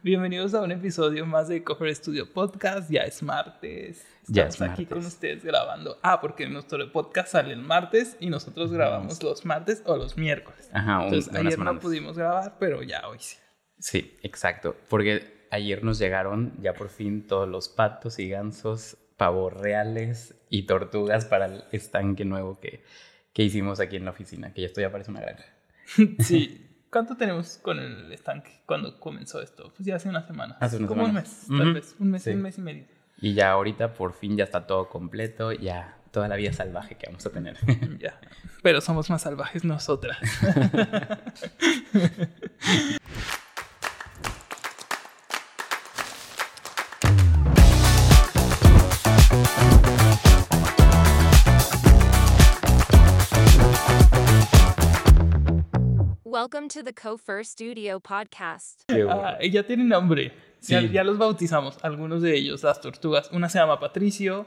Bienvenidos a un episodio más de Cover Studio Podcast. Ya es martes. Ya Estamos es aquí martes. con ustedes grabando. Ah, porque nuestro podcast sale el martes y nosotros grabamos los martes o los miércoles. Ajá, un, Entonces, ayer no pudimos grabar, pero ya hoy sí. Sí, exacto. Porque ayer nos llegaron ya por fin todos los patos y gansos, pavos reales y tortugas para el estanque nuevo que, que hicimos aquí en la oficina, que ya esto ya parece una granja. Sí. ¿Cuánto tenemos con el estanque cuando comenzó esto? Pues ya hace una semana. Hace una Como un semana. mes, tal Ujú. vez. Un mes, Sí. un mes y medio. Y ya ahorita por fin ya está todo completo, ya toda la vida salvaje que vamos a tener. Ya. Pero somos más salvajes nosotras. Welcome to the Cofer Studio podcast. Ah, ya tienen nombre. Ya, Sí. ya los bautizamos, algunos de ellos, las tortugas. Una se llama Patricio,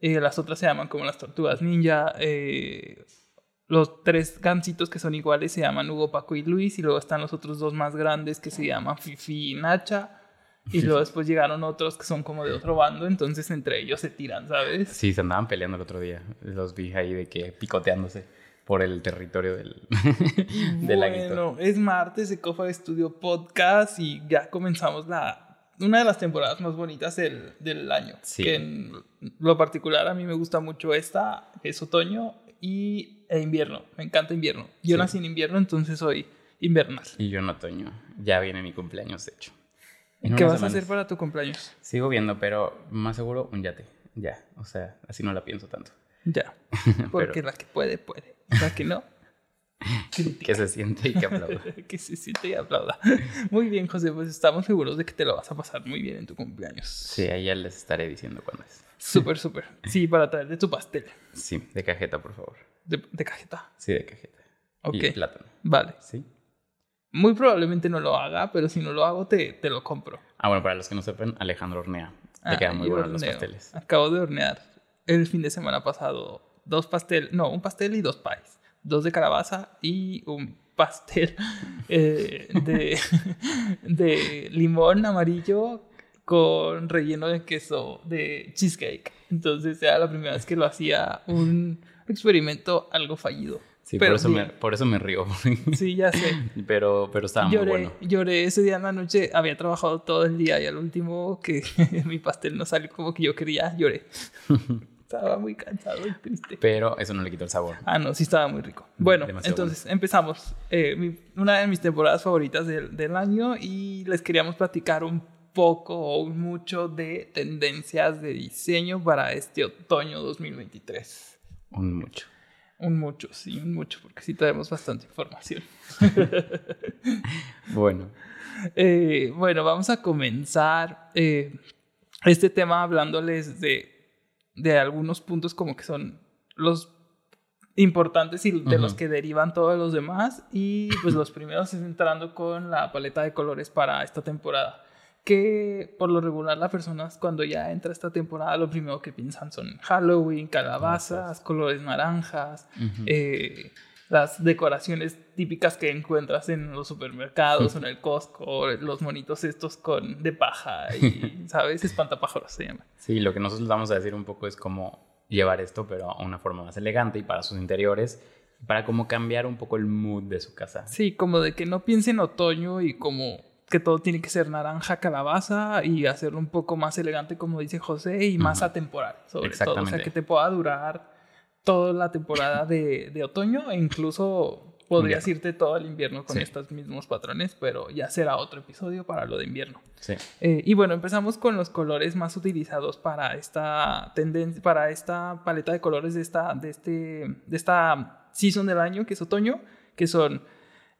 eh, las otras se llaman como las tortugas ninja. eh, los tres gansitos que son iguales se llaman Hugo, Paco y Luis. Y luego están los otros dos más grandes que se llaman Fifi y Nacha. Y luego después llegaron otros que son como de otro bando, entonces entre ellos se tiran, ¿sabes? Sí, se andaban peleando el otro día. Los vi ahí de que picoteándose por el territorio del, del laguito. Bueno, es martes de Cofa Studio Podcast y ya comenzamos la una de las temporadas más bonitas del, del año. Sí. Que en lo particular a mí me gusta mucho esta, que es otoño y e invierno. Me encanta invierno. Yo Sí. nací en invierno, entonces soy invernal. Y yo en otoño. Ya viene mi cumpleaños, de hecho. En ¿Qué vas a hacer para tu cumpleaños? Sigo viendo, pero más seguro un yate. Ya, o sea, así no la pienso tanto. Ya. Porque la que puede, puede. La que no. Que se siente y que aplauda. que se siente y aplauda. Muy bien, José, pues estamos seguros de que te lo vas a pasar muy bien en tu cumpleaños. Sí, ahí ya les estaré diciendo cuándo es. Súper, súper. Sí, para traer de tu pastel. Sí, de cajeta, por favor. De, de cajeta. Sí, de cajeta. Ok. Y plátano. Vale. Sí. Muy probablemente no lo haga, pero si no lo hago, te, te lo compro. Ah, bueno, para los que no sepan, Alejandro hornea. Te Ah, quedan muy buenos los pasteles. Acabo de hornear el fin de semana pasado dos pasteles, no, un pastel y dos pies. Dos de calabaza y un pastel eh, de, de limón amarillo con relleno de queso de cheesecake. Entonces era la primera vez que lo hacía un experimento algo fallido. Sí, Pero por, eso me, bien. por eso me río. Sí, ya sé. pero, pero estaba lloré, muy bueno. lloré ese día en la noche, había trabajado todo el día y al último que mi pastel no salió como que yo quería, lloré. Estaba muy cansado y triste. Pero eso no le quitó el sabor. Ah, no, sí estaba muy rico. Bueno, Demasiado entonces empezamos. Eh, mi- una de mis temporadas favoritas del, del año y les queríamos platicar un poco o un mucho de tendencias de diseño para este otoño 2023. Un mucho. Un mucho, sí, un mucho, porque sí tenemos bastante información. Bueno. Eh, bueno, vamos a comenzar eh, este tema hablándoles de, de algunos puntos como que son los importantes y de Ujú. los que derivan todos los demás. Y pues los primeros es entrando con la paleta de colores para esta temporada. Que por lo regular las personas cuando ya entra esta temporada lo primero que piensan son Halloween, calabazas, colores naranjas, Ujú. eh, las decoraciones típicas que encuentras en los supermercados o en el Costco, los monitos estos con de paja y, ¿sabes? Espantapájaros se llama. Sí, lo que nosotros vamos a decir un poco es cómo llevar esto, pero a una forma más elegante y para sus interiores, para cómo cambiar un poco el mood de su casa. Sí, como de que no piense en otoño y como que todo tiene que ser naranja, calabaza y hacerlo un poco más elegante, como dice José, y más Ujú. atemporal, sobre todo. O sea, que te pueda durar toda la temporada de, de otoño e incluso podrías irte todo el invierno con Sí. estos mismos patrones, pero ya será otro episodio para lo de invierno. Sí. Eh, y bueno, empezamos con los colores más utilizados para esta tendencia, para esta paleta de colores de esta, de este, de esta season del año, que es otoño, que son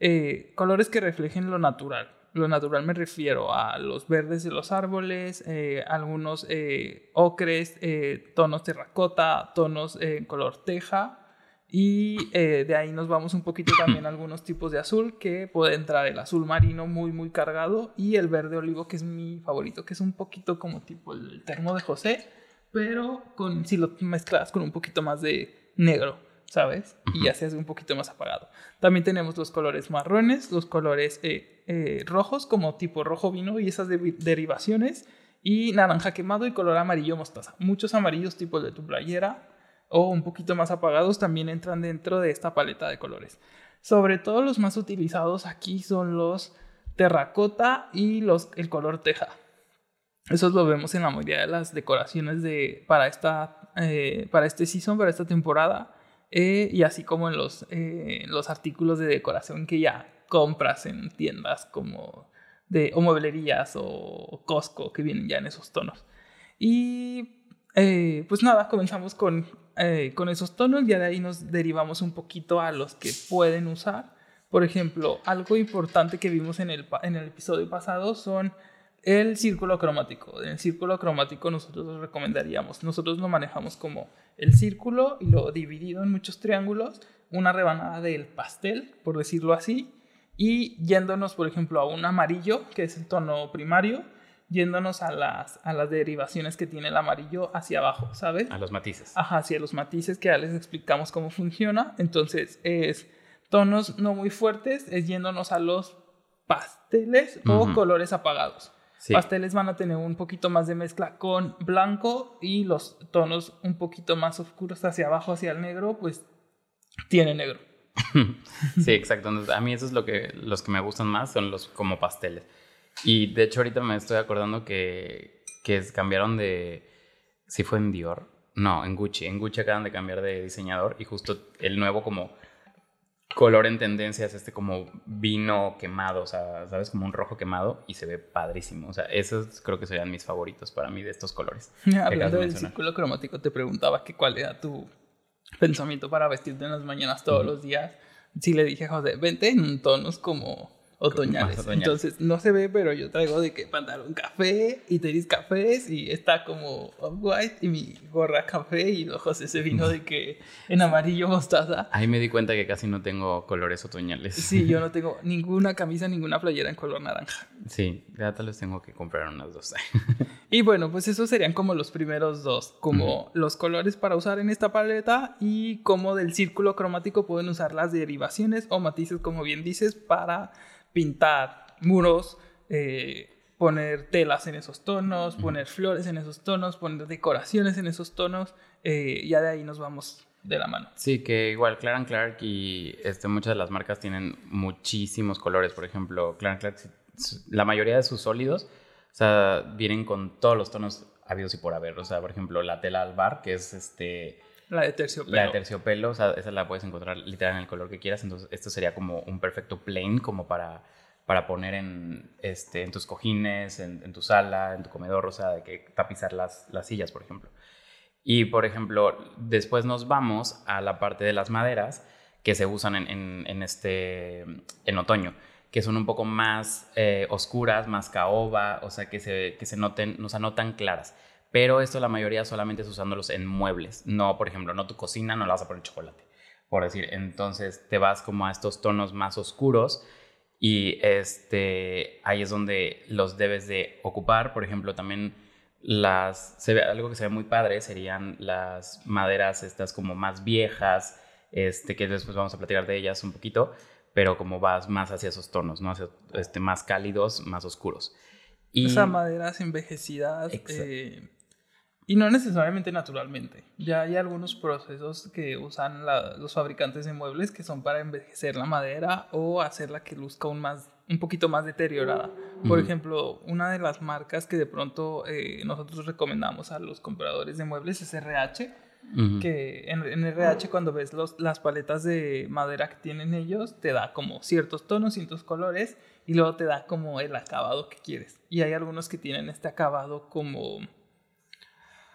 eh, colores que reflejen lo natural. Lo natural me refiero a los verdes de los árboles, eh, algunos eh, ocres, eh, tonos terracota, tonos en color teja. Y de ahí nos vamos un poquito también a algunos tipos de azul, que puede entrar el azul marino muy, muy cargado y el verde olivo, que es mi favorito, que es un poquito como tipo el termo de José, pero con, si lo mezclas con un poquito más de negro, ¿sabes? Y ya se hace un poquito más apagado. También tenemos los colores marrones, los colores eh, eh, rojos, como tipo rojo vino y esas de- derivaciones, y naranja quemado y color amarillo mostaza. Muchos amarillos tipo de tu playera o un poquito más apagados también entran dentro de esta paleta de colores. Sobre todo los más utilizados aquí son los terracota y los, el color teja. Eso lo vemos en la mayoría de las decoraciones de, para, esta, eh, para este season, para esta temporada. Eh, y así como en los, eh, los artículos de decoración que ya compras en tiendas como de o mueblerías o Costco que vienen ya en esos tonos. Y eh, pues nada, comenzamos con, con esos tonos, ya de ahí nos derivamos un poquito a los que pueden usar. Por ejemplo, algo importante que vimos en el, en el episodio pasado son el círculo cromático. En el círculo cromático nosotros lo recomendaríamos. Nosotros lo manejamos como el círculo y lo dividido en muchos triángulos, una rebanada del pastel, por decirlo así, y yéndonos, por ejemplo, a un amarillo, que es el tono primario, yéndonos a las, a las derivaciones que tiene el amarillo hacia abajo, ¿sabes? A los matices. Ajá, hacia los matices que ya les explicamos cómo funciona. Entonces es tonos no muy fuertes, es yéndonos a los pasteles o colores apagados. Sí. Pasteles van a tener un poquito más de mezcla con blanco y los tonos un poquito más oscuros hacia abajo, hacia el negro, pues tiene negro. Sí, exacto. Entonces, a mí eso es lo que, los que me gustan más, son los como pasteles. Y de hecho ahorita me estoy acordando que, que cambiaron de... Si fue en Dior. No, en Gucci. En Gucci acaban de cambiar de diseñador y justo el nuevo como color en tendencia es este como vino quemado, o sea, ¿sabes? Como un rojo quemado y se ve padrísimo. O sea, esos creo que serían mis favoritos para mí de estos colores. Hablando de del círculo cromático, te preguntaba que cuál era tu pensamiento para vestirte en las mañanas todos los días. Sí le dije a José, vente en tonos como otoñales. otoñales. Entonces no se ve, pero yo traigo de que pantalón café y tenis cafés y está como off-white y mi gorra café y luego José se vino de que en amarillo mostaza. Ahí me di cuenta que casi no tengo colores otoñales. Sí, yo no tengo ninguna camisa, ninguna playera en color naranja. Sí, ya tal vez tengo que comprar unas dos. Y bueno, pues esos serían como los primeros dos, como los colores para usar en esta paleta y como del círculo cromático pueden usar las derivaciones o matices, como bien dices, para pintar muros, eh, poner telas en esos tonos, poner flores en esos tonos, poner decoraciones en esos tonos, eh, ya de ahí nos vamos de la mano. Sí, que igual Clark Clark y este, muchas de las marcas tienen muchísimos colores. Por ejemplo, Clark Clark, la mayoría de sus sólidos, o sea, vienen con todos los tonos habidos y por haber. O sea, por ejemplo, la tela albar, que es este, La de terciopelo. la de terciopelo, o sea, esa la puedes encontrar literal en el color que quieras. Entonces, esto sería como un perfecto plain, como para, para poner en, este, en tus cojines, en, en tu sala, en tu comedor, o sea, de que tapizar las, las sillas, por ejemplo. Y, por ejemplo, después nos vamos a la parte de las maderas que se usan en, en- en este, en otoño, que son un poco más eh, oscuras, más caoba, o sea, que se, que se noten, no, o sea, no tan claras. Pero esto la mayoría solamente es usándolos en muebles. No, por ejemplo, no tu cocina, no la vas a poner chocolate, por decir. Entonces te vas como a estos tonos más oscuros y este, ahí es donde los debes de ocupar. Por ejemplo, también las, se ve, algo que se ve muy padre serían las maderas estas como más viejas, este, que después vamos a platicar de ellas un poquito, pero como vas más hacia esos tonos, ¿no? Hacia, este, más cálidos, más oscuros. Y, Esas maderas envejecidas eh, y no necesariamente naturalmente. Ya hay algunos procesos que usan la- los fabricantes de muebles que son para envejecer la madera o hacerla que luzca un, más, un poquito más deteriorada. Por ejemplo, una de las marcas que de pronto eh, nosotros recomendamos a los compradores de muebles es RH. Ujú. Que en, en RH cuando ves los, las paletas de madera que tienen ellos, te da como ciertos tonos, ciertos colores y luego te da como el acabado que quieres. Y hay algunos que tienen este acabado como,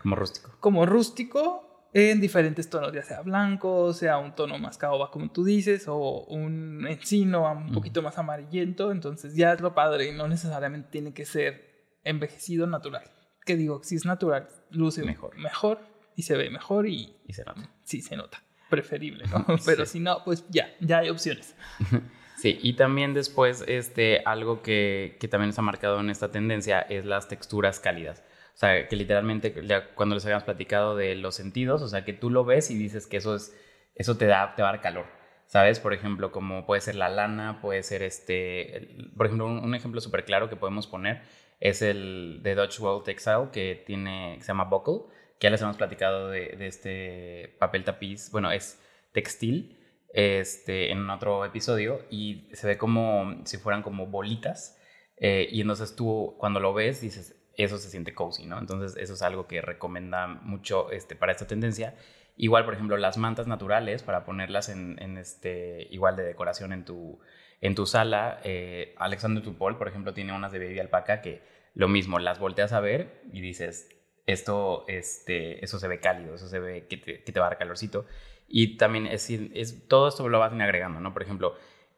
como rústico. como rústico en diferentes tonos, ya sea blanco, sea un tono más caoba como tú dices, o un encino un poquito más amarillento. Entonces ya es lo padre, no necesariamente tiene que ser envejecido natural. Que digo, si es natural, luce Mejor. mejor, y se ve mejor y Y se nota. sí se nota. Preferible, ¿no? Pero Sí. si no, pues ya, ya hay opciones. Sí, y también después, este, algo que, que también está marcado en esta tendencia es las texturas cálidas. O sea, que literalmente, cuando les habíamos platicado de los sentidos, o sea, que tú lo ves y dices que eso es, eso te da, te va a calor. ¿sabes? Por ejemplo, como puede ser la lana, puede ser este, por ejemplo, un, ejemplo súper claro que podemos poner es el de Dutch World Textile que tiene, que se llama Buckle, que ya les hemos platicado de, de este papel tapiz, bueno, es textil, este, en otro episodio y se ve como si fueran como bolitas eh, y entonces tú cuando lo ves dices, eso se siente cozy, ¿no? Entonces eso es algo que recomienda mucho este, para esta tendencia. Igual, por ejemplo, las mantas naturales para ponerlas en, este, igual de decoración en tu, en tu sala. Eh, Alexander Tupol, por ejemplo, tiene unas de baby alpaca que lo mismo, las volteas a ver y dices, esto, este, eso se ve cálido, eso se ve que te, que te va a dar calorcito. Y también es, es, todo esto lo vas agregando, ¿no? Por ejemplo,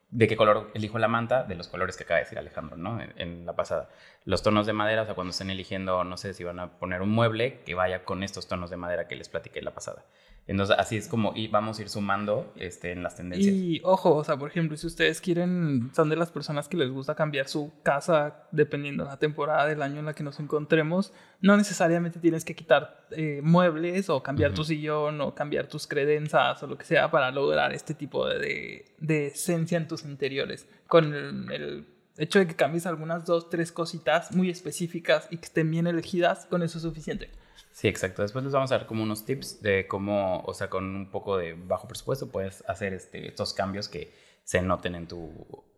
de qué color elijo la manta, de los colores que acaba de decir Alejandro, ¿no? En, la pasada. Los tonos de madera, o sea, cuando estén eligiendo, no sé si van a poner un mueble que vaya con estos tonos de madera que les platiqué la pasada. Entonces, así es como y vamos a ir sumando este, en las tendencias. Y ojo, o sea, por ejemplo, si ustedes quieren, son de las personas que les gusta cambiar su casa dependiendo de la temporada del año en la que nos encontremos, no necesariamente tienes que quitar eh, muebles o cambiar uh -huh. tu sillón o cambiar tus credenzas o lo que sea para lograr este tipo de, de, de esencia en tus interiores. Con el, el hecho de que cambies algunas dos, tres cositas muy específicas y que estén bien elegidas, con eso es suficiente. Sí, exacto. Después les vamos a dar como unos tips de cómo, o sea, con un poco de bajo presupuesto puedes hacer este, estos cambios que se noten en tu,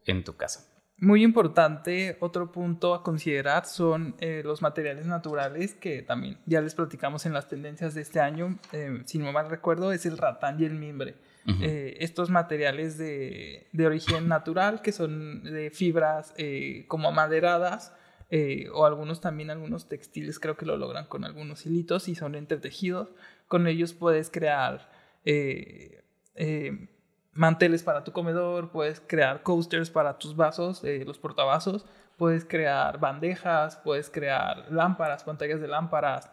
en tu casa. Muy importante, otro punto a considerar son eh, los materiales naturales que también ya les platicamos en las tendencias de este año. Eh, si no mal recuerdo, es el ratán y el mimbre. Uh -huh. eh, estos materiales de, de, origen natural que son de fibras eh, como amaderadas eh, o algunos también, algunos textiles creo que lo logran con algunos hilitos y son entretejidos. Con ellos puedes crear eh, eh, manteles para tu comedor, puedes crear coasters para tus vasos, los portavasos, puedes crear bandejas, puedes crear lámparas, pantallas de lámparas.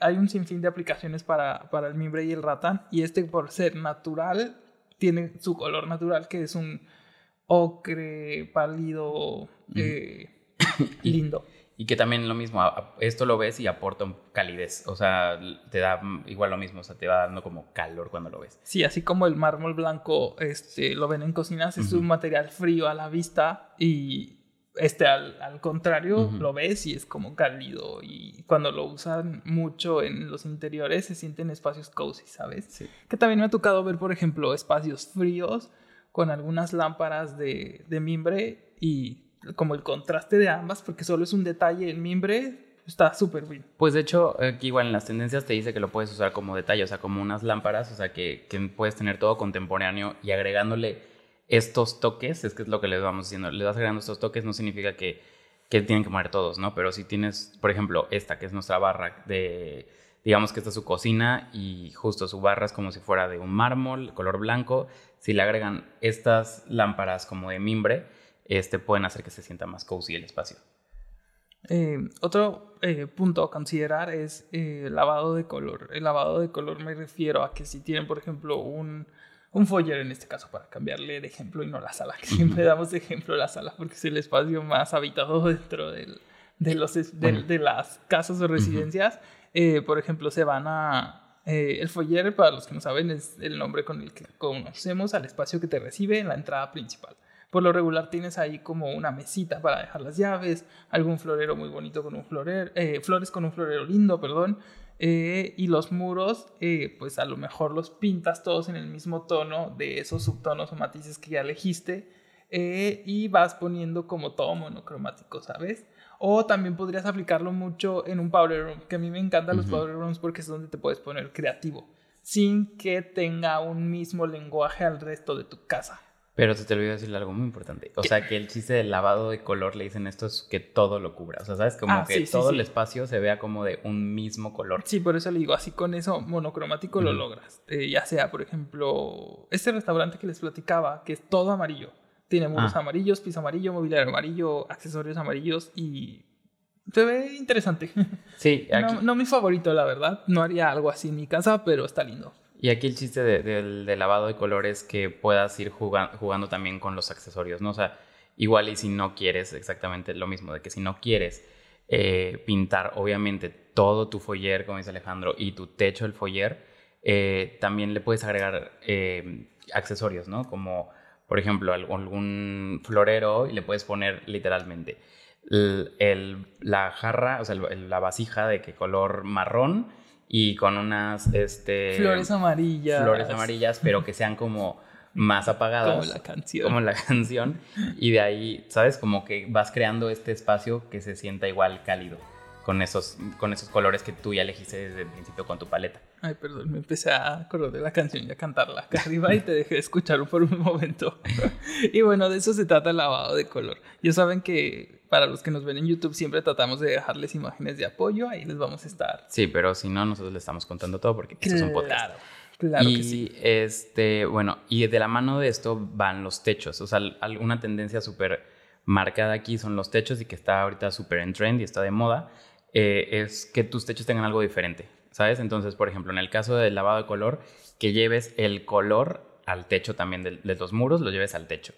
Hay un sinfín de aplicaciones para, para el mimbre y el ratán y este por ser natural tiene su color natural que es un ocre pálido lindo. Y que también lo mismo, esto lo ves y aporta calidez, o sea, te da igual lo mismo, o sea, te va dando como calor cuando lo ves. Sí, así como el mármol blanco este, lo ven en cocinas, es uh -huh. un material frío a la vista y este al, al contrario uh -huh. lo ves y es como cálido y cuando lo usan mucho en los interiores se sienten espacios cozy, ¿sabes? Sí. Que también me ha tocado ver, por ejemplo, espacios fríos con algunas lámparas de, de mimbre y como el contraste de ambas, porque solo es un detalle el mimbre, está súper bien. Pues de hecho, aquí igual en las tendencias te dice que lo puedes usar como detalle, o sea, como unas lámparas, o sea, que, que puedes tener todo contemporáneo y agregándole estos toques, es que es lo que les vamos diciendo, le vas agregando estos toques, no significa que, que tienen que mover todos, ¿no? Pero si tienes, por ejemplo, esta, que es nuestra barra de, digamos que esta es su cocina y justo su barra es como si fuera de un mármol, color blanco, si le agregan estas lámparas como de mimbre, este, pueden hacer que se sienta más cozy el espacio. Eh, otro eh, punto a considerar es eh, el lavado de color. El lavado de color me refiero a que si tienen, por ejemplo, un, un foyer en este caso, para cambiarle de ejemplo y no la sala, que siempre damos de ejemplo la sala porque es el espacio más habitado dentro del, de, los, de, las casas o residencias. -huh. por ejemplo, se van a... el foyer, para los que no saben, es el nombre con el que conocemos al espacio que te recibe en la entrada principal. Por lo regular tienes ahí como una mesita para dejar las llaves, algún florero muy bonito con un florero, eh, flores con un florero lindo, perdón, eh, y los muros, eh, pues a lo mejor los pintas todos en el mismo tono de esos subtonos o matices que ya elegiste y vas poniendo como todo monocromático, ¿sabes? O también podrías aplicarlo mucho en un powder room, que a mí me encantan uh -huh. los powder rooms porque es donde te puedes poner creativo, sin que tenga un mismo lenguaje al resto de tu casa. Pero se te olvidó decirle algo muy importante. O sea, que el chiste del lavado de color le dicen esto es que todo lo cubra. O sea, ¿sabes? Como ah, que sí, sí, todo sí. el espacio se vea como de un mismo color. Sí, por eso le digo, así con eso monocromático lo logras. Eh, ya sea, por ejemplo, este restaurante que les platicaba, que es todo amarillo. Tiene muros ah. amarillos, piso amarillo, mobiliario amarillo, accesorios amarillos y se ve interesante. Sí, aquí... no, no mi favorito, la verdad. No haría algo así en mi casa, pero está lindo. Y aquí el chiste de, de, lavado de colores es que puedas ir jugando, también con los accesorios, ¿no? O sea, igual y si no quieres exactamente lo mismo, de que si no quieres eh, pintar, obviamente, todo tu foyer, como dice Alejandro, y tu techo del foyer, eh, también le puedes agregar eh, accesorios, ¿no? Como, por ejemplo, algún florero y le puedes poner literalmente la jarra, o sea, la vasija de que color marrón y con unas este flores amarillas. Flores amarillas, pero que sean como más apagadas. Como la canción. Como la canción. Y de ahí, ¿sabes? Como que vas creando este espacio que se sienta igual cálido. Con esos, con esos colores que tú ya elegiste desde el principio con tu paleta. Ay, perdón, me empecé a acordar de la canción y a cantarla acá arriba y te dejé escuchar por un momento. y bueno, de eso se trata el lavado de color. Ya saben que para los que nos ven en YouTube siempre tratamos de dejarles imágenes de apoyo, ahí les vamos a estar. Sí, pero si no, nosotros les estamos contando todo porque esto es un podcast. Claro, claro y que sí. este, bueno, y de la mano de esto van los techos. O sea, alguna tendencia súper marcada aquí son los techos y que está ahorita súper en trend y está de moda, eh, es que tus techos tengan algo diferente, ¿sabes? Entonces, por ejemplo, en el caso del lavado de color, que lleves el color al techo también de, de los muros, lo lleves al techo.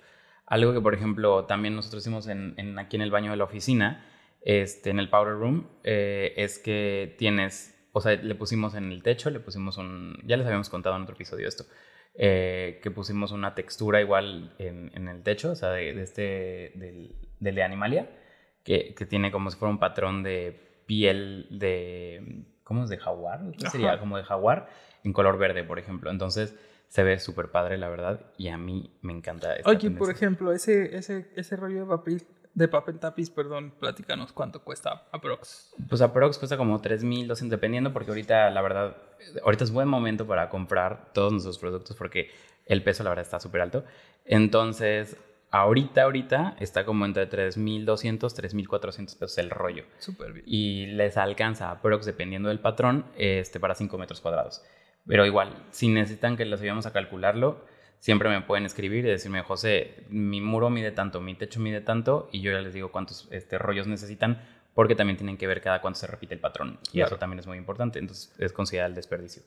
Algo que, por ejemplo, también nosotros hicimos en, en aquí en el baño de la oficina, este, en el powder room, eh, es que tienes, o sea, le pusimos en el techo, le pusimos un, ya les habíamos contado en otro episodio esto, eh, que pusimos una textura igual en, en el techo, o sea, de, de este, del, del, de Animalia, que, que, tiene como si fuera un patrón de piel de, ¿cómo es? De jaguar, ¿qué sería? Como de jaguar, en color verde, por ejemplo. Entonces, se ve súper padre, la verdad, y a mí me encanta. Esta Oye, tendencia. por ejemplo, ese, ese, ese rollo de papel, de papel tapiz, perdón, platícanos cuánto cuesta aprox. Pues aprox cuesta como 3.200, dependiendo, porque ahorita, la verdad, ahorita es buen momento para comprar todos nuestros productos porque el peso, la verdad, está súper alto. Entonces, ahorita, ahorita está como entre 3.200, 3.400 pesos el rollo. Súper bien. Y les alcanza aprox, dependiendo del patrón, este, para 5 metros cuadrados. Pero igual, si necesitan que los ayudemos a calcularlo, siempre me pueden escribir y decirme, José, mi muro mide tanto, mi techo mide tanto, y yo ya les digo cuántos este, rollos necesitan, porque también tienen que ver cada cuánto se repite el patrón. Y claro. eso también es muy importante, entonces es considerar el desperdicio.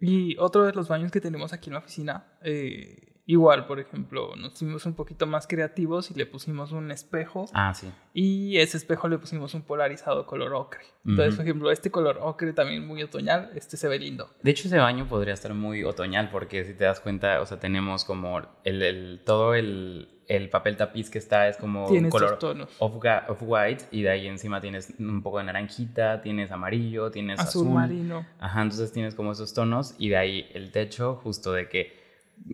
Y otro de los baños que tenemos aquí en la oficina, eh, igual, por ejemplo, nos fuimos un poquito más creativos y le pusimos un espejo. Ah, sí. Y ese espejo le pusimos un polarizado color ocre. Entonces, uh -huh. por ejemplo, este color ocre también muy otoñal, este se ve lindo. De hecho, ese baño podría estar muy otoñal porque si te das cuenta, o sea, tenemos como el, el todo el, el, papel tapiz que está es como Tiene color tonos. off-white off y de ahí encima tienes un poco de naranjita, tienes amarillo, tienes azul, azul. marino. Ajá, entonces tienes como esos tonos y de ahí el techo justo de que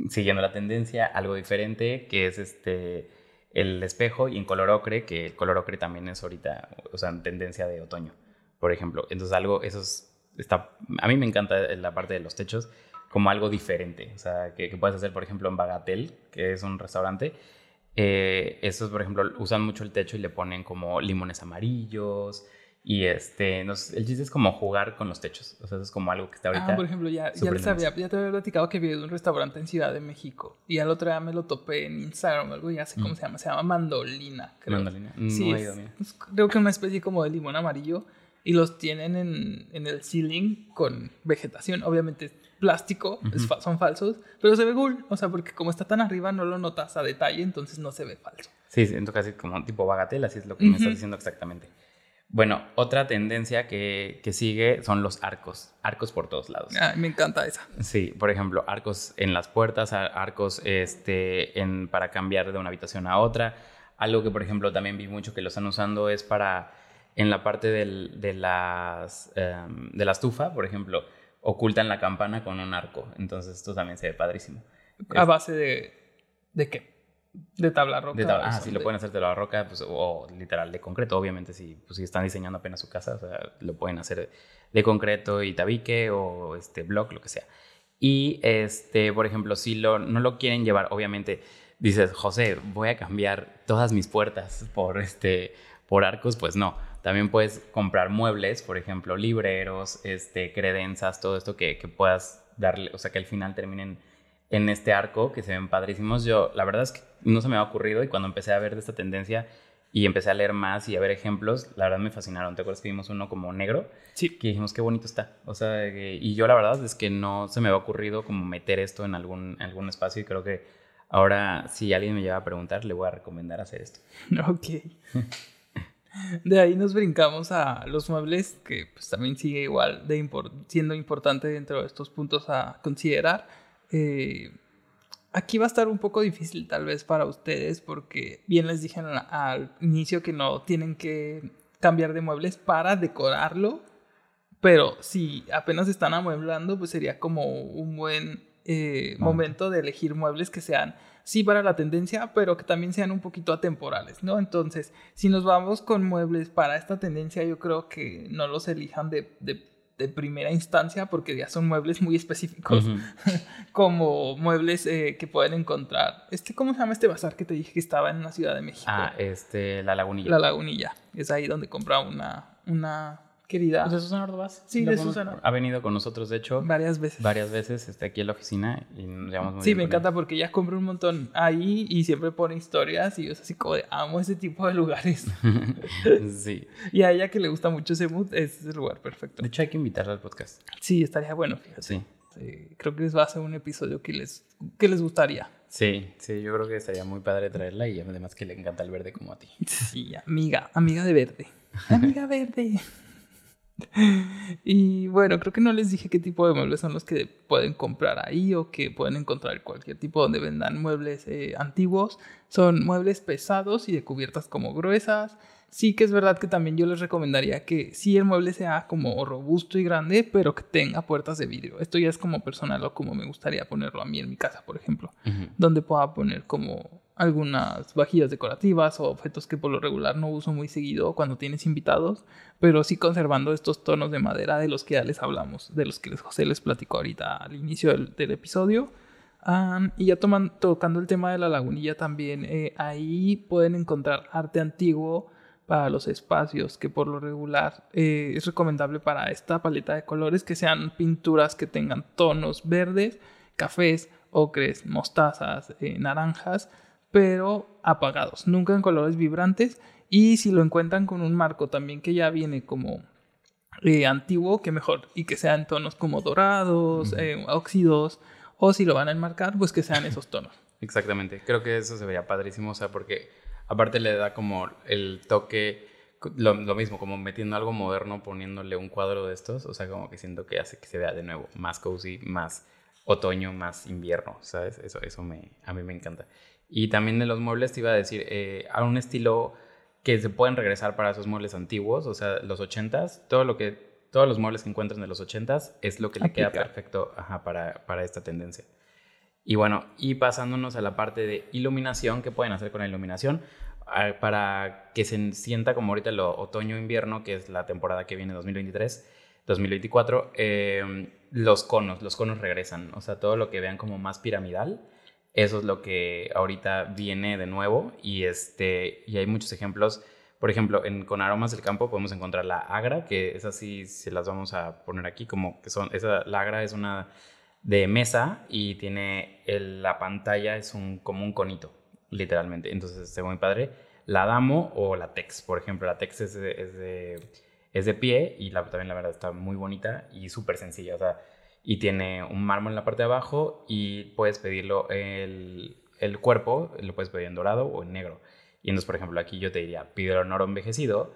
siguiendo la tendencia, algo diferente, que es este el espejo y en color ocre, que el color ocre también es ahorita, o sea, en tendencia de otoño, por ejemplo. Entonces algo, eso es, está, a mí me encanta la parte de los techos como algo diferente, o sea, que, puedes hacer, por ejemplo, en Bagatel, que es un restaurante, eh, estos, por ejemplo, usan mucho el techo y le ponen como limones amarillos, y este, nos, el chiste es como jugar con los techos. O sea, eso es como algo que está ahorita. Ah, por ejemplo, ya, ya, les había, ya te había platicado que vi de un restaurante en Ciudad de México. Y al otro día me lo topé en Instagram o algo, ya sé cómo mm. se llama. Se llama Mandolina, creo. Mandolina. Sí, no es, es, creo que una especie como de limón amarillo. Y los tienen en, en el ceiling con vegetación. Obviamente plástico, uh -huh. es fa son falsos. Pero se ve cool. O sea, porque como está tan arriba no lo notas a detalle, entonces no se ve falso. Sí, siento casi como tipo bagatela, así es lo que uh -huh. me estás diciendo exactamente. Bueno, otra tendencia que, que, sigue son los arcos, arcos por todos lados. Ah, me encanta esa. Sí, por ejemplo, arcos en las puertas, arcos este, en, para cambiar de una habitación a otra. Algo que, por ejemplo, también vi mucho que lo están usando es para, en la parte del, de, las, um, de la estufa, por ejemplo, ocultan la campana con un arco. Entonces, esto también se ve padrísimo. ¿A base de, de qué? De tabla roca. De tabla, ah, sí, de... lo pueden hacer de tabla roca pues, o, literal de concreto. Obviamente, si, pues, si están diseñando apenas su casa, o sea, lo pueden hacer de concreto y tabique o este block, lo que sea. Y, este, por ejemplo, si lo, no lo quieren llevar, obviamente dices, José, voy a cambiar todas mis puertas por, este, por arcos, pues no. También puedes comprar muebles, por ejemplo, libreros, este, credenzas, todo esto que, que puedas darle, o sea, que al final terminen en este arco que se ven padrísimos. Yo, la verdad es que no se me ha ocurrido y cuando empecé a ver de esta tendencia y empecé a leer más y a ver ejemplos, la verdad me fascinaron. ¿Te acuerdas que vimos uno como negro? Sí. Que dijimos, qué bonito está. O sea, y yo la verdad es que no se me ha ocurrido como meter esto en algún, en algún espacio y creo que ahora si alguien me lleva a preguntar, le voy a recomendar hacer esto. Ok. De ahí nos brincamos a los muebles, que pues también sigue igual de import siendo importante dentro de estos puntos a considerar. Eh, Aquí va a estar un poco difícil tal vez para ustedes porque bien les dije al, al inicio que no tienen que cambiar de muebles para decorarlo, pero si apenas están amueblando, pues sería como un buen eh, momento de elegir muebles que sean sí para la tendencia, pero que también sean un poquito atemporales, ¿no? Entonces, si nos vamos con muebles para esta tendencia, yo creo que no los elijan de, de, de primera instancia porque ya son muebles muy específicos, como muebles eh, que pueden encontrar. Este, ¿Cómo se llama este bazar que te dije que estaba en la Ciudad de México? Ah, este, la lagunilla. La Lagunilla. Es ahí donde compraba una, una querida ¿De Susana Ordovás? Sí, de. Susana. Ha venido con nosotros, de hecho, varias veces. varias veces está aquí en la oficina y nos llevamos muy Sí, bien me encanta porque ella compra un montón ahí y siempre pone historias y yo es así como de amo ese tipo de lugares. sí. y a ella que le gusta mucho ese mood, es el lugar perfecto. De hecho, hay que invitarla al podcast. Sí, estaría bueno, fíjate. Sí. Sí, creo que va a ser un episodio que les, que les gustaría. Sí, sí, yo creo que estaría muy padre traerla y además que le encanta el verde como a ti. Sí, amiga, amiga de verde. Amiga verde. Y bueno, creo que no les dije qué tipo de muebles son los que pueden comprar ahí o que pueden encontrar en cualquier tipo donde vendan muebles eh, antiguos. Son muebles pesados y de cubiertas como gruesas. Sí que es verdad que también yo les recomendaría que sí el mueble sea como robusto y grande, pero que tenga puertas de vidrio. Esto ya es como personal o como me gustaría ponerlo a mí en mi casa, por ejemplo donde pueda poner como algunas vajillas decorativas o objetos que por lo regular no uso muy seguido cuando tienes invitados, pero sí conservando estos tonos de madera de los que ya les hablamos, de los que José les platicó ahorita al inicio del, episodio. Y ya toman, tocando el tema de la lagunilla también, eh, ahí pueden encontrar arte antiguo para los espacios, que por lo regular eh, es recomendable para esta paleta de colores que sean pinturas que tengan tonos verdes, cafés, ocres, mostazas, eh, naranjas, pero apagados, nunca en colores vibrantes. Y si lo encuentran con un marco también que ya viene como eh, antiguo, que mejor, y que sean tonos como dorados, eh, óxidos, o si lo van a enmarcar, pues que sean esos tonos. Exactamente, creo que eso se vería padrísimo, o sea, porque aparte le da como el toque, lo, lo mismo, como metiendo algo moderno, poniéndole un cuadro de estos, o sea, como que siento que hace que se vea de nuevo más cozy, más otoño, más invierno, ¿sabes? Eso, eso me, a mí me encanta. Y también de los muebles te iba a decir, eh, a un estilo que se pueden regresar para esos muebles antiguos, o sea, los ochentas, todo lo que, todos los muebles que encuentran de los ochentas es lo que le queda Aplicar. perfecto ajá, para, para esta tendencia. Y bueno, y pasándonos a la parte de iluminación, ¿qué pueden hacer con la iluminación? Ah, Para que se sienta como ahorita lo otoño-invierno, que es la temporada que viene 2023, 2024, eh, los conos, los conos regresan. O sea, todo lo que vean como más piramidal, eso es lo que ahorita viene de nuevo. Y, este, y hay muchos ejemplos. Por ejemplo, en, con aromas del campo podemos encontrar la agra, que es así, se las vamos a poner aquí, como que son, esa, la agra es una de mesa y tiene el- la pantalla es un como un conito, literalmente. Entonces está muy padre. La Damo o la Tex, por ejemplo, la Tex es de, es de, es de pie y la, también la verdad está muy bonita y súper sencilla. O sea, y tiene un mármol en la parte de abajo y puedes pedirlo el, el cuerpo, lo puedes pedir en dorado o en negro. Y entonces, por ejemplo, aquí yo te diría, pídelo en oro envejecido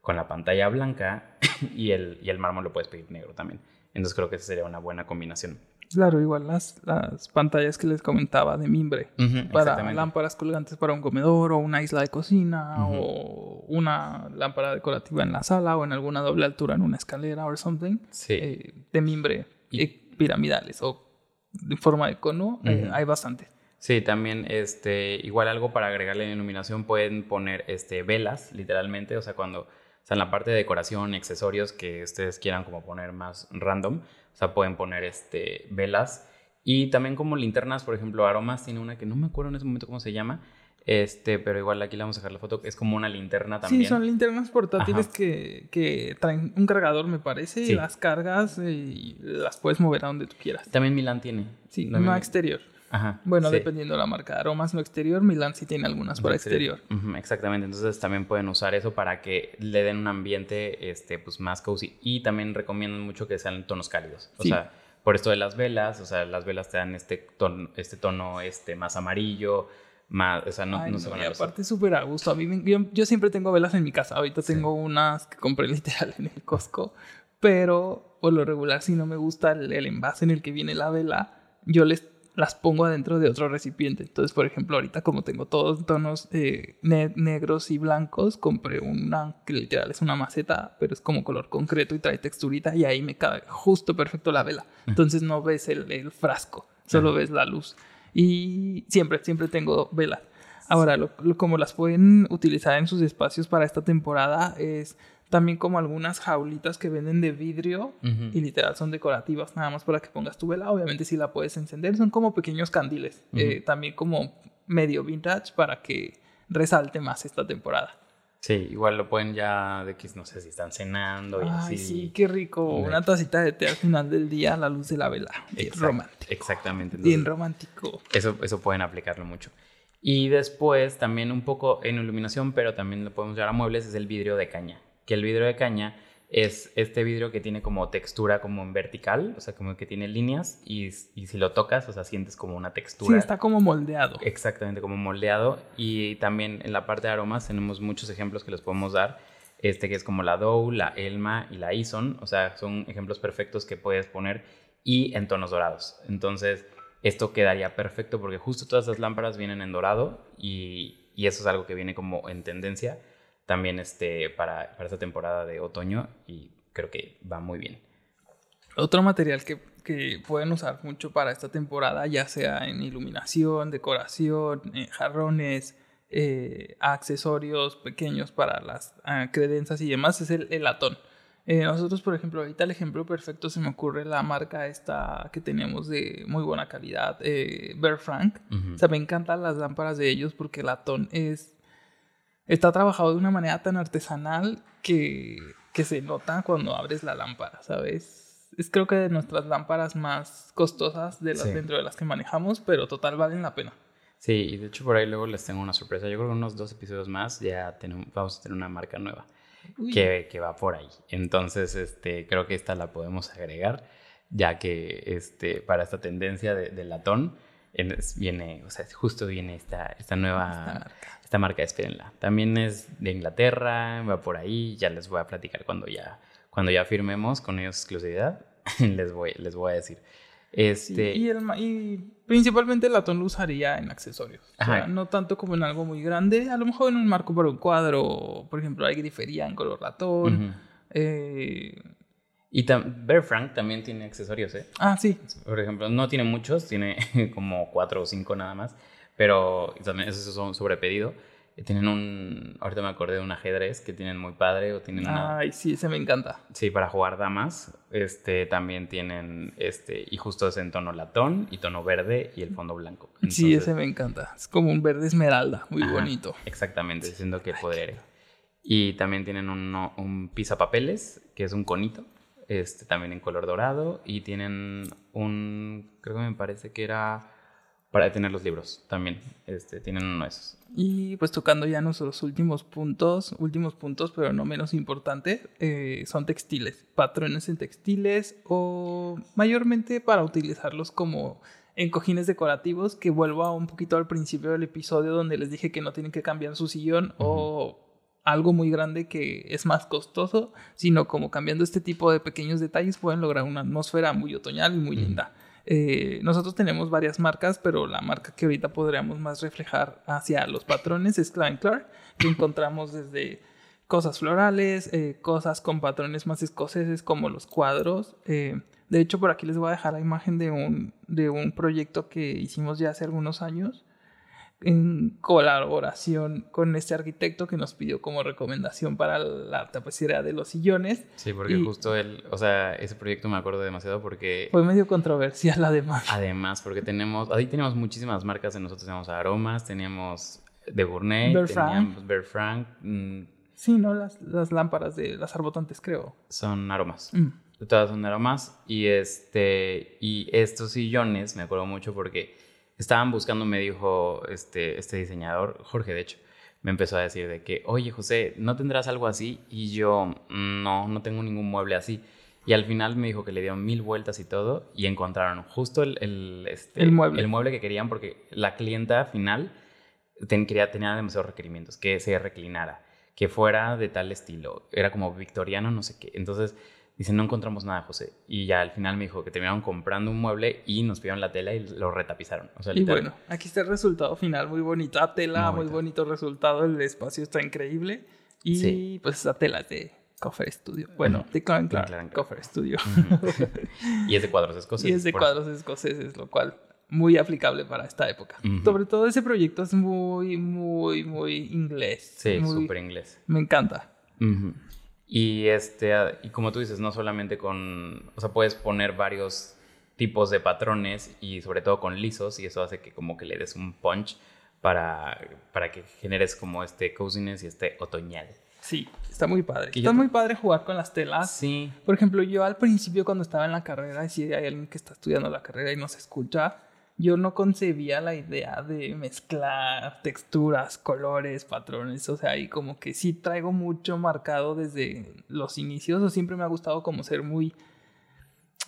con la pantalla blanca y el, y el mármol lo puedes pedir negro también. Entonces creo que esa sería una buena combinación. Claro, igual las, las pantallas que les comentaba de mimbre. Para lámparas colgantes para un comedor o una isla de cocina o una lámpara decorativa en la sala o en alguna doble altura en una escalera o something Sí. eh, de mimbre Y- eh, piramidales o de forma de cono eh, hay bastante. Sí, también este, igual algo para agregarle en iluminación pueden poner este, velas, literalmente, o sea, cuando, o sea, en la parte de decoración, accesorios que ustedes quieran como poner más random, o sea, pueden poner este, velas. Y también como linternas, por ejemplo, Aromas tiene una que no me acuerdo en ese momento cómo se llama, este, pero igual aquí le vamos a dejar la foto, es como una linterna también. sí son linternas portátiles que, que traen un cargador me parece Sí. y las cargas y las puedes mover a donde tú quieras También Milan tiene. sí no exterior Ajá. bueno sí. dependiendo de la marca aromas no exterior Milan sí tiene algunas para exterior exactamente, entonces también pueden usar eso para que le den un ambiente este, pues, más cozy. Y también recomiendan mucho que sean tonos cálidos. O Sí. sea, por esto de las velas, o sea, las velas te dan este tono, este tono este, más amarillo, más, o sea, no, Ay, no se van a los- aparte súper a gusto. A mí me- yo, yo siempre tengo velas en mi casa. Ahorita Sí. tengo unas que compré literal en el Costco. Pero por lo regular, si no me gusta el, el envase en el que viene la vela, yo les las pongo adentro de otro recipiente. Entonces, por ejemplo, ahorita como tengo todos tonos eh, ne- negros y blancos, compré una que literal es una maceta, pero es como color concreto y trae texturita y ahí me cabe justo perfecto la vela. Entonces no ves el, el frasco, solo Ajá. ves la luz. Y siempre, siempre tengo velas. Ahora, lo, lo- como las pueden utilizar en sus espacios para esta temporada es también como algunas jaulitas que venden de vidrio y literal son decorativas nada más para que pongas tu vela. Obviamente si la puedes encender, son como pequeños candiles, eh, también como medio vintage para que resalte más esta temporada. Sí, igual lo pueden ya de que no sé si están cenando y Ay, así. sí, qué rico. Una tacita de té al final del día a la luz de la vela. Bien Exact- romántico. Exactamente. Bien entonces- romántico. Eso, eso pueden aplicarlo mucho. Y después también un poco en iluminación, pero también lo podemos llevar a muebles, es el vidrio de caña. Que el vidrio de caña es este vidrio que tiene como textura como en vertical, o sea, como que tiene líneas y, y si lo tocas, o sea, sientes como una Sí, textura. está como moldeado. Exactamente, como moldeado. Y también en la parte de aromas tenemos muchos ejemplos que les podemos dar. Este que es como la Dow, la Elma y la Ison. O sea, son ejemplos perfectos que puedes poner y en tonos dorados. Entonces, esto quedaría perfecto porque justo todas las lámparas vienen en dorado y, y eso es algo que viene como en tendencia también este, para, para esta temporada de otoño y creo que va muy bien. Otro material que, que pueden usar mucho para esta temporada, ya sea en iluminación, decoración, en jarrones, eh, accesorios pequeños para las credencias y demás, es el, el latón. Eh, nosotros, por ejemplo, ahorita el ejemplo perfecto se me ocurre la marca esta que tenemos de muy buena calidad, eh, Bear Frank. Ujú. O sea, me encantan las lámparas de ellos porque el latón es. Está trabajado de una manera tan artesanal que, que se nota cuando abres la lámpara, ¿sabes? Es creo que de nuestras lámparas más costosas de las, Sí. dentro de las que manejamos, pero total valen la pena. Sí, y de hecho por ahí luego les tengo una sorpresa. Yo creo que unos dos episodios más ya tenemos, vamos a tener una marca nueva. Que, que va por ahí. Entonces, este, creo que esta la podemos agregar, ya que este, para esta tendencia de, de latón viene, o sea, justo viene esta, esta nueva, Esta esta marca. marca. espérenla. También es de Inglaterra, va por ahí, ya les voy a platicar cuando ya, cuando ya firmemos con ellos exclusividad, les voy, les voy a decir. Este, y, el ma- y principalmente el latón lo usaría en accesorios. O sea, no tanto como en algo muy grande. A lo mejor en un marco para un cuadro. Por ejemplo, hay grifería en color latón. ujú. eh, Y Bear Frank también tiene accesorios, ¿eh? Ah, sí. Por ejemplo, no tiene muchos, tiene como cuatro o cinco nada más, pero también esos son sobre pedido. Eh, Tienen un, ahorita me acordé de un ajedrez que tienen muy padre o tienen una, Ay, sí, ese me encanta. sí, para jugar damas. Este, también tienen, este, y justo es en tono latón y tono verde y el fondo blanco. sí, Entonces, ese me encanta. Es como un verde esmeralda, muy Ajá, bonito. Exactamente, siendo que poder. Y también tienen uno- un pisapapeles, que es un conito, este, también en color dorado. Y tienen un, creo que me parece que era para tener los libros también. Este, tienen uno de esos. Y pues tocando ya nuestros últimos puntos, últimos puntos, pero no menos importantes, eh, son textiles, patrones en textiles o mayormente para utilizarlos como en cojines decorativos, que vuelvo a un poquito al principio del episodio donde les dije que no tienen que cambiar su sillón o algo muy grande que es más costoso, sino como cambiando este tipo de pequeños detalles pueden lograr una atmósfera muy otoñal y muy linda. Eh, nosotros tenemos varias marcas, pero la marca que ahorita podríamos más reflejar hacia los patrones es Klein Clark, que encontramos desde cosas florales, eh, cosas con patrones más escoceses como los cuadros. eh, de hecho, por aquí les voy a dejar la imagen de un, de un proyecto que hicimos ya hace algunos años en colaboración con este arquitecto que nos pidió como recomendación para la tapicería de los sillones. Sí, porque Y- justo el, o sea, ese proyecto me acuerdo demasiado porque Fue medio controversial además. además, porque tenemos, ahí tenemos muchísimas marcas nosotros, tenemos aromas, teníamos de Gourmet, teníamos Bear Frank, mm, Sí, ¿no? Las, las lámparas de las arbotantes, creo. son aromas. Mm. todas son aromas y este y estos sillones me acuerdo mucho porque estaban buscando me dijo este este diseñador Jorge de hecho me empezó a decir de que oye José no tendrás algo así y yo no no tengo ningún mueble así y al final me dijo que le dieron mil vueltas y todo y encontraron justo el el, este, El mueble. el mueble que querían porque la clienta final ten- quería, tenía demasiados requerimientos, que se reclinara, que fuera de tal estilo, era como victoriano, no sé qué. Entonces Dice, no encontramos nada, José. Y ya al final me dijo que terminaron comprando un mueble y nos pidieron la tela y lo retapizaron. O sea, Y bueno, aquí está el resultado final, muy bonita tela, Muy muy, bonito resultado, el espacio está increíble. Y Sí. pues esa tela es de Coffer Studio. Bueno, de Clan Clan. Coffer Studio. y es de cuadros escoceses. y es de por- cuadros escoceses, lo cual muy aplicable para esta época. Ujú. Sobre todo ese proyecto es muy, muy, muy inglés. Sí, súper inglés. Me encanta. Ujú. Y este, y como tú dices, no solamente con, o sea, puedes poner varios tipos de patrones y sobre todo con lisos y eso hace que como que le des un punch para, para que generes como este coziness y este otoñal. Sí, está muy padre. Está muy padre jugar con las telas. Sí, Por ejemplo, yo al principio cuando estaba en la carrera, si hay alguien que está estudiando la carrera y nos escucha, yo no concebía la idea de mezclar texturas, colores, patrones, o sea, y como que sí traigo mucho marcado desde los inicios, o siempre me ha gustado como ser muy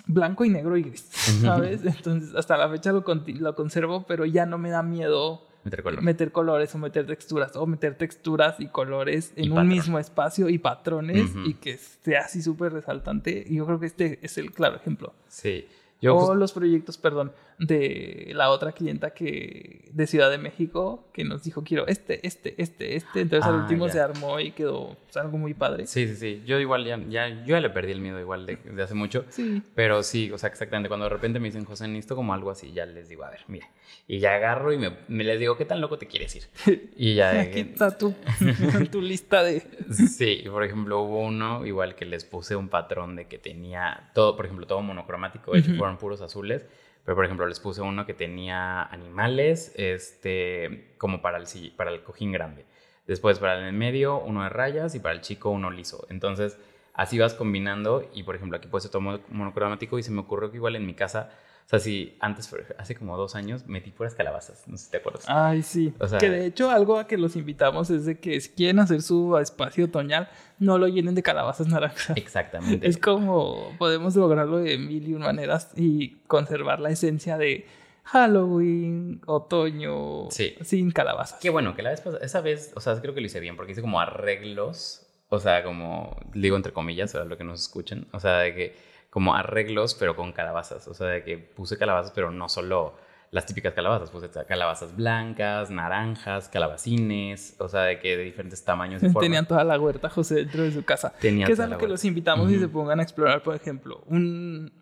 blanco y negro y gris, ¿sabes? Entonces, hasta la fecha lo, lo conservo, pero ya no me da miedo meter color. meter colores o meter texturas o meter texturas y colores Y en un patrón. mismo espacio y patrones y que sea así súper resaltante. Y yo creo que este es el claro ejemplo. Sí, yo o los proyectos, perdón, de la otra clienta que de Ciudad de México que nos dijo quiero este, este, este, este. Entonces al Ah, último ya. se armó y quedó pues, algo muy padre. Sí, sí, sí. Yo igual ya, ya, yo ya le perdí el miedo igual de, de hace mucho. Sí. Pero sí, o sea, exactamente. Cuando de repente me dicen, José, necesito como algo así, ya les digo, a ver, mira. Y ya agarro y me, me les digo, ¿qué tan loco te quieres ir? Y ya Aquí está tu, tu lista de... Sí, por ejemplo, hubo uno igual que les puse un patrón de que tenía todo, por ejemplo, todo monocromático, hecho Ujú. Puros azules, pero por ejemplo les puse uno que tenía animales, este, como para el, para el cojín grande. Después para el medio, uno de rayas y para el chico uno liso. Entonces, así vas combinando y por ejemplo aquí puse todo mono- monocromático y se me ocurrió que igual en mi casa, o sea, si antes, hace como dos años, metí puras calabazas, no sé si te acuerdas. Ay, sí. O sea- que de hecho algo a que los invitamos es de que si quieren hacer su espacio otoñal, no lo llenen de calabazas naranjas. Exactamente. Es como podemos lograrlo de mil y un maneras y conservar la esencia de Halloween, otoño, Sí. sin calabazas. Qué bueno, que la vez pasada, esa vez, o sea, creo que lo hice bien, porque hice como arreglos, o sea, como, digo entre comillas, para lo que nos escuchen, o sea, de que, como arreglos, pero con calabazas, o sea, de que puse calabazas, pero no solo las típicas calabazas, puse calabazas blancas, naranjas, calabacines, o sea, de que de diferentes tamaños y formas. Tenían toda la huerta José dentro de su casa. Tenía que es algo la que los invitamos y se pongan a explorar, por ejemplo, un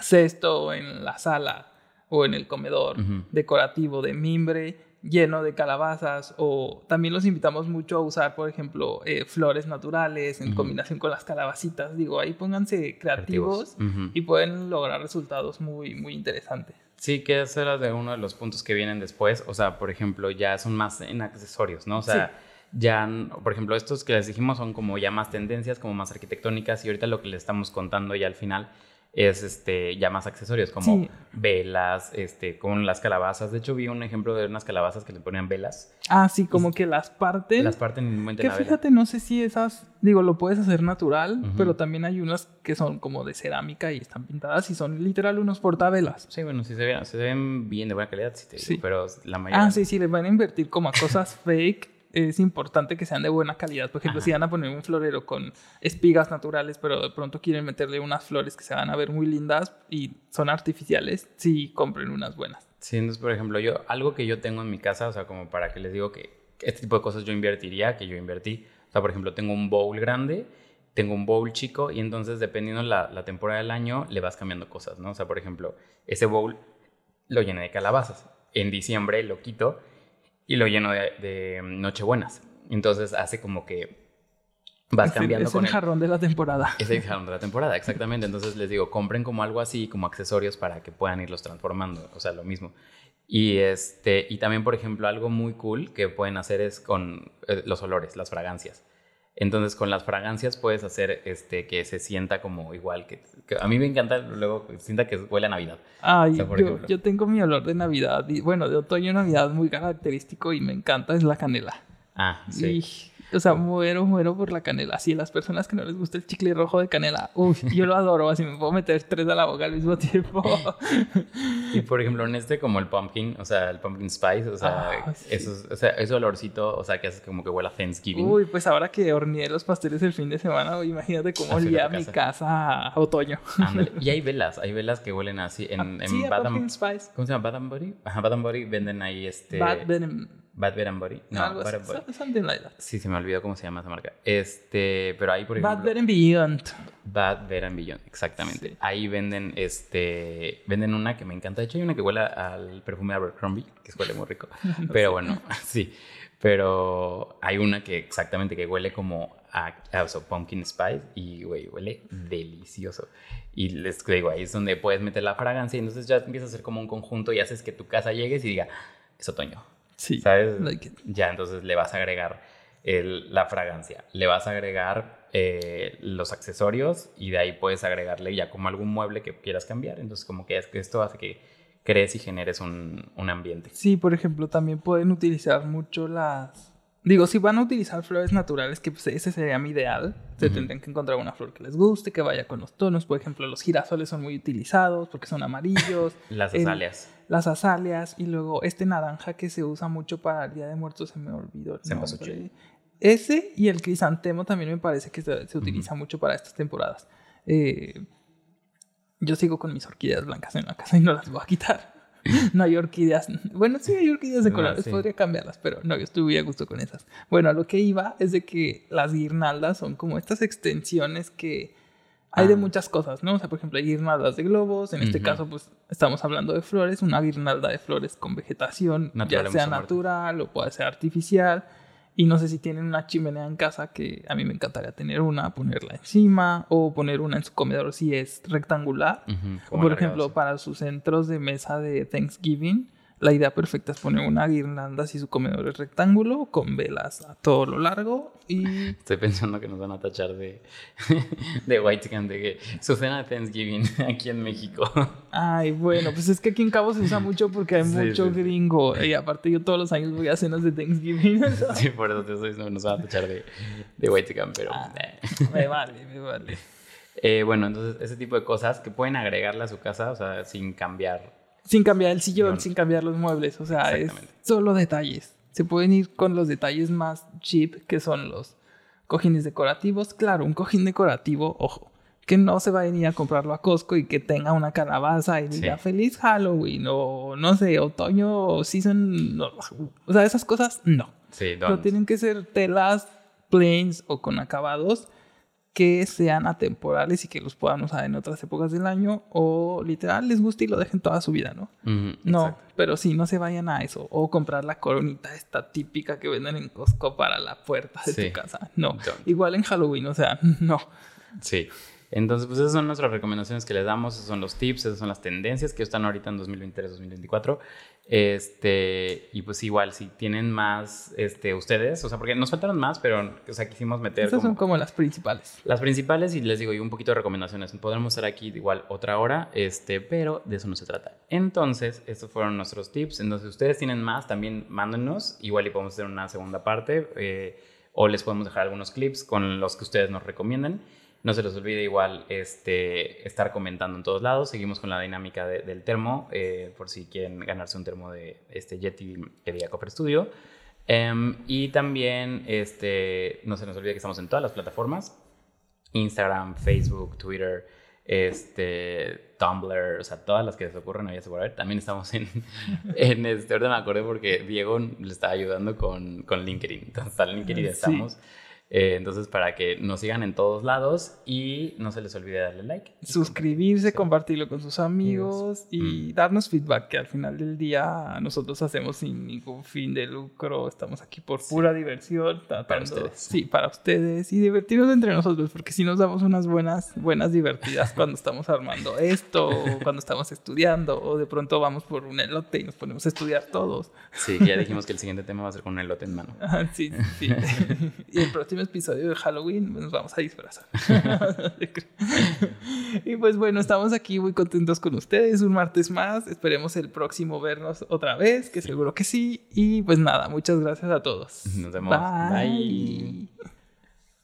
cesto en la sala o en el comedor decorativo de mimbre lleno de calabazas o también los invitamos mucho a usar, por ejemplo, eh, flores naturales en combinación con las calabacitas. Digo, ahí pónganse creativos, y pueden lograr resultados muy, muy interesantes. Sí, que ese era de uno de los puntos que vienen después. O sea, por ejemplo, ya son más en accesorios, ¿no? O sea, ya, por ejemplo, estos que les dijimos son como ya más tendencias, como más arquitectónicas. Y ahorita lo que les estamos contando ya al final es este, ya más accesorios, como Sí. velas, este, con las calabazas. De hecho, vi un ejemplo de unas calabazas que le ponían velas. Ah, sí, como que las parten. Las parten y meten Que la vela. fíjate, no sé si esas, digo, lo puedes hacer natural, pero también hay unas que son como de cerámica y están pintadas y son literal unos portavelas. Sí, bueno, si se ven, se ven bien de buena calidad, sí te digo, Sí. pero la mayoría... Ah, sí, sí, les van a invertir como a cosas fake. Es importante que sean de buena calidad. Por ejemplo, Ajá. si van a poner un florero con espigas naturales, pero de pronto quieren meterle unas flores que se van a ver muy lindas y son artificiales, sí compren unas buenas. Sí, entonces, por ejemplo, yo, algo que yo tengo en mi casa, o sea, como para que les digo que este tipo de cosas yo invertiría, que yo invertí. O sea, por ejemplo, tengo un bowl grande, tengo un bowl chico, y entonces, dependiendo la, la temporada del año, le vas cambiando cosas, ¿no? O sea, por ejemplo, ese bowl lo llené de calabazas. En diciembre lo quito y lo lleno de, de nochebuenas. Entonces, hace como que vas Es cambiando es con el el- jarrón de la temporada. es el jarrón de la temporada, exactamente. Entonces les digo, compren como algo así, como accesorios para que puedan irlos transformando. O sea, lo mismo. Y, este, y también, por ejemplo, algo muy cool que pueden hacer es con eh, los olores, las fragancias. Entonces, con las fragancias puedes hacer este, que se sienta como igual. Que, que a mí me encanta luego sienta que huele a Navidad. Ay, O sea, yo tengo mi olor de Navidad, y, bueno, de otoño Navidad muy característico y me encanta, es la canela. Ah, sí. Y O sea, muero, muero por la canela. Así, las personas que no les gusta el chicle rojo de canela, uy, yo lo adoro. Así me puedo meter tres a la boca al mismo tiempo. Y por ejemplo, en este como el pumpkin, o sea, el pumpkin spice, o sea, Ah, sí. esos- o sea, ese olorcito, o sea, que hace como que huele a Thanksgiving. Uy, pues ahora que horneé los pasteles el fin de semana, imagínate cómo olía en mi casa. a otoño. Ándale. Y hay velas, hay velas que huelen así en, en Ah, sí, pumpkin spice. ¿Cómo se llama? And Body. Ajá, Body venden ahí este... Bad Venom. Bad Bear and Body. No, algo Bad así, and Body. something like that. Sí, se me olvidó cómo se llama esa marca. Este, pero ahí por ejemplo... Bad Venom Beyond. Bad Bear and Beyond, exactamente. Sí. Ahí venden, este, venden una que me encanta. De hecho, hay una que huele al perfume de Abercrombie, que huele muy rico. Pero bueno, sí. Pero hay una que exactamente que huele como a, a o sea, pumpkin spice y, güey, huele delicioso. Y les digo, ahí es donde puedes meter la fragancia y entonces ya empieza a ser como un conjunto y haces que tu casa llegues y diga, es otoño. Sí. ¿Sabes? like. Ya, entonces le vas a agregar el- la fragancia, le vas a agregar eh, los accesorios y de ahí puedes agregarle ya como algún mueble que quieras cambiar. Entonces, como que es que esto hace que crees y generes un, un ambiente. Sí, por ejemplo, también pueden utilizar mucho las... Digo, si van a utilizar flores naturales, que pues ese sería mi ideal, se Ujú. tendrían que encontrar una flor que les guste, que vaya con los tonos. Por ejemplo, los girasoles son muy utilizados porque son amarillos. Las El- azaleas. las azaleas y luego este naranja que se usa mucho para el Día de Muertos, se me olvidó. el Cempasúchil. nombre. Ese y el crisantemo también me parece que se, se utiliza mucho para estas temporadas. Eh, yo sigo con mis orquídeas blancas en la casa y no las voy a quitar. No hay orquídeas. Bueno, sí hay orquídeas de Ah, colores, sí. podría cambiarlas, pero no, yo estuve a gusto con esas. Bueno, a lo que iba es de que las guirnaldas son como estas extensiones que hay de Ah. muchas cosas, ¿no? O sea, por ejemplo, hay guirnaldas de globos, en este caso, pues estamos hablando de flores, una guirnalda de flores con vegetación, Natural ya sea natural o puede ser artificial. Y no sé si tienen una chimenea en casa, que a mí me encantaría tener una, ponerla encima, o poner una en su comedor si es rectangular. O por ejemplo, para sus centros de mesa de Thanksgiving, la idea perfecta es poner una guirnalda si su comedor es rectángulo, con velas a todo lo largo y Estoy pensando que nos van a tachar de, de White Chicken, de que su cena de Thanksgiving aquí en México. Ay, bueno, pues es que aquí en Cabo se usa mucho porque hay Sí, mucho sí, sí. gringo. Y aparte yo todos los años voy a cenas de Thanksgiving. sí, por eso te estoy diciendo que nos van a tachar de, de White Chicken, pero... Ah. eh. me vale, me vale. Eh, bueno, entonces ese tipo de cosas que pueden agregarle a su casa, o sea, sin cambiar. Sin cambiar el sillón, No. sin cambiar los muebles. O sea, es solo detalles. Se pueden ir con los detalles más cheap, que son los cojines decorativos. Claro, un cojín decorativo, ojo, que no se va a venir a comprarlo a Costco y que tenga una calabaza y diga Sí. feliz Halloween o no sé, otoño o season. no. O sea, esas cosas no. Sí, don't. tienen que ser telas plains o con acabados que sean atemporales y que los puedan usar en otras épocas del año o literal les guste y lo dejen toda su vida, ¿no? No, exacto. pero sí, no se vayan a eso. O comprar la coronita esta típica que venden en Costco para la puerta de Sí. tu casa. No. Igual en Halloween, o sea, no. Sí. Entonces, pues esas son nuestras recomendaciones que les damos, esos son los tips, esas son las tendencias que están ahorita en 2023-2024. Este, y pues igual, si tienen más, este, ustedes, o sea, porque nos faltaron más, pero, o sea, quisimos meter Estas como son como las principales. las principales y les digo, y un poquito de recomendaciones. Podremos estar aquí igual otra hora, este, pero de eso no se trata. Entonces, estos fueron nuestros tips. Entonces, ustedes tienen más, también mándenos. Igual y podemos hacer una segunda parte eh, o les podemos dejar algunos clips con los que ustedes nos recomienden. No se les olvide igual este, estar comentando en todos lados. Seguimos con la dinámica de- del termo, eh, por si quieren ganarse un termo de este Yeti que diga Copper Studio. Em, y también este, no se nos olvide que estamos en todas las plataformas. Instagram, Facebook, Twitter, este, Tumblr, o sea, todas las que se ocurren había por haber. También estamos en, en este, ahorita me acordé porque Diego le estaba ayudando con, con LinkedIn. Entonces, en LinkedIn Sí. estamos. Eh, entonces, para que nos sigan en todos lados y no se les olvide darle like. Suscribirse, compartirlo con sus amigos y Mm. darnos feedback, que al final del día nosotros hacemos sin ningún fin de lucro. Estamos aquí por pura diversión. tratando- ustedes. Sí, para ustedes. Y divertirnos entre nosotros, porque si nos damos unas buenas, buenas divertidas cuando estamos armando esto, o cuando estamos estudiando, o de pronto vamos por un elote y nos ponemos a estudiar todos. Sí, ya dijimos que el siguiente tema va a ser con un elote en mano. Sí, sí. y el próximo episodio de Halloween, nos vamos a disfrazar. y pues bueno, estamos aquí muy contentos con ustedes. Un martes más. Esperemos el próximo vernos otra vez, que seguro que sí. Y pues nada, muchas gracias a todos. Nos vemos. Bye.